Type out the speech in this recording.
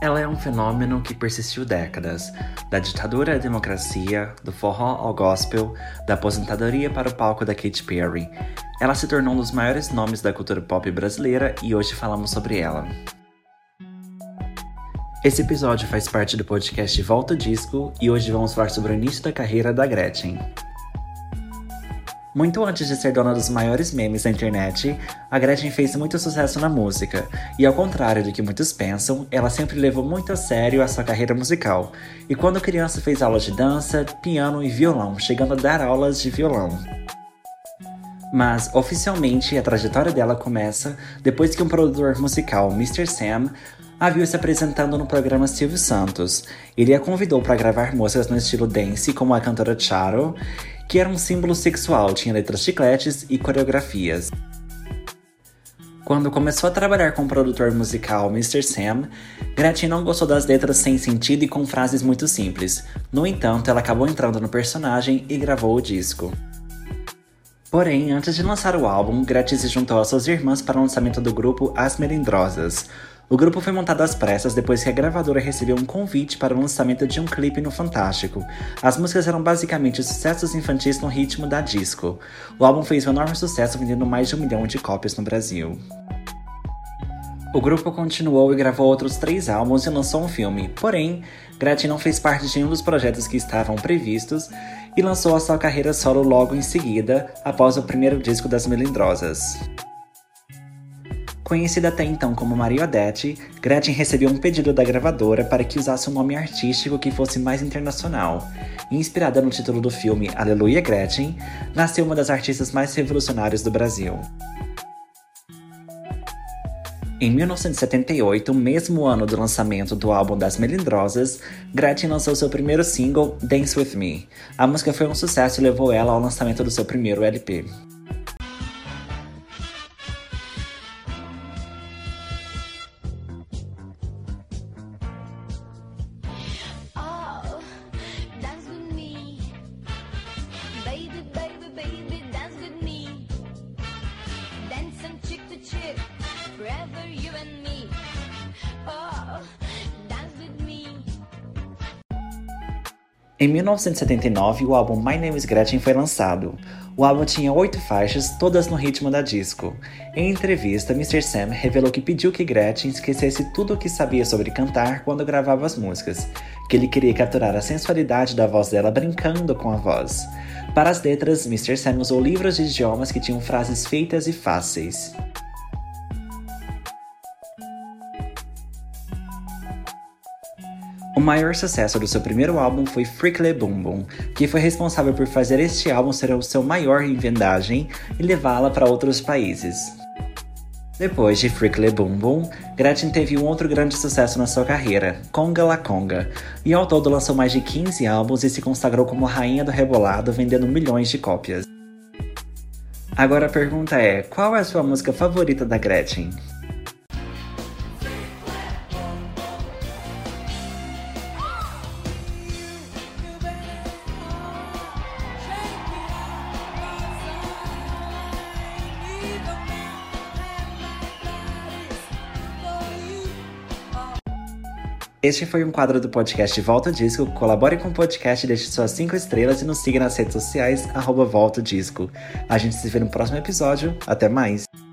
Ela é um fenômeno que persistiu décadas, da ditadura à democracia, do forró ao gospel, da aposentadoria para o palco da Katy Perry. Ela se tornou um dos maiores nomes da cultura pop brasileira e hoje falamos sobre ela. Esse episódio faz parte do podcast Volta Disco e hoje vamos falar sobre o início da carreira da Gretchen. Muito antes de ser dona dos maiores memes da internet, a Gretchen fez muito sucesso na música, e ao contrário do que muitos pensam, ela sempre levou muito a sério a sua carreira musical, e quando criança fez aulas de dança, piano e violão, chegando a dar aulas de violão. Mas, oficialmente, a trajetória dela começa depois que um produtor musical, Mr. Sam, a viu se apresentando no programa Silvio Santos. Ele a convidou para gravar músicas no estilo dance, como a cantora Charo, que era um símbolo sexual, tinha letras chicletes e coreografias. Quando começou a trabalhar com o produtor musical Mr. Sam, Gretchen não gostou das letras sem sentido e com frases muito simples. No entanto, ela acabou entrando no personagem e gravou o disco. Porém, antes de lançar o álbum, Gretchen se juntou às suas irmãs para o lançamento do grupo As Melindrosas, o grupo foi montado às pressas depois que a gravadora recebeu um convite para o lançamento de um clipe no Fantástico. As músicas eram basicamente sucessos infantis no ritmo da disco. O álbum fez um enorme sucesso, vendendo mais de um milhão de cópias no Brasil. O grupo continuou e gravou outros três álbuns e lançou um filme, porém, Gretchen não fez parte de nenhum dos projetos que estavam previstos e lançou a sua carreira solo logo em seguida, após o primeiro disco das Melindrosas. Conhecida até então como Maria Odete, Gretchen recebeu um pedido da gravadora para que usasse um nome artístico que fosse mais internacional. Inspirada no título do filme Aleluia Gretchen, nasceu uma das artistas mais revolucionárias do Brasil. Em 1978, mesmo ano do lançamento do álbum das Melindrosas, Gretchen lançou seu primeiro single, Dance With Me. A música foi um sucesso e levou ela ao lançamento do seu primeiro LP. Em 1979, o álbum My Name is Gretchen foi lançado. O álbum tinha oito faixas, todas no ritmo da disco. Em entrevista, Mr. Sam revelou que pediu que Gretchen esquecesse tudo o que sabia sobre cantar quando gravava as músicas, que ele queria capturar a sensualidade da voz dela brincando com a voz. Para as letras, Mr. Sam usou livros de idiomas que tinham frases feitas e fáceis. O maior sucesso do seu primeiro álbum foi Freakly Boom Boom, que foi responsável por fazer este álbum ser o seu maior em vendagem e levá-la para outros países. Depois de Freakly Boom Boom, Gretchen teve um outro grande sucesso na sua carreira, Conga La Conga, e ao todo lançou mais de 15 álbuns e se consagrou como rainha do rebolado, vendendo milhões de cópias. Agora a pergunta é: qual é a sua música favorita da Gretchen? Este foi um quadro do podcast Volta Disco. Colabore com o podcast, deixe suas 5 estrelas e nos siga nas redes sociais, arroba Volta Disco. A gente se vê no próximo episódio. Até mais!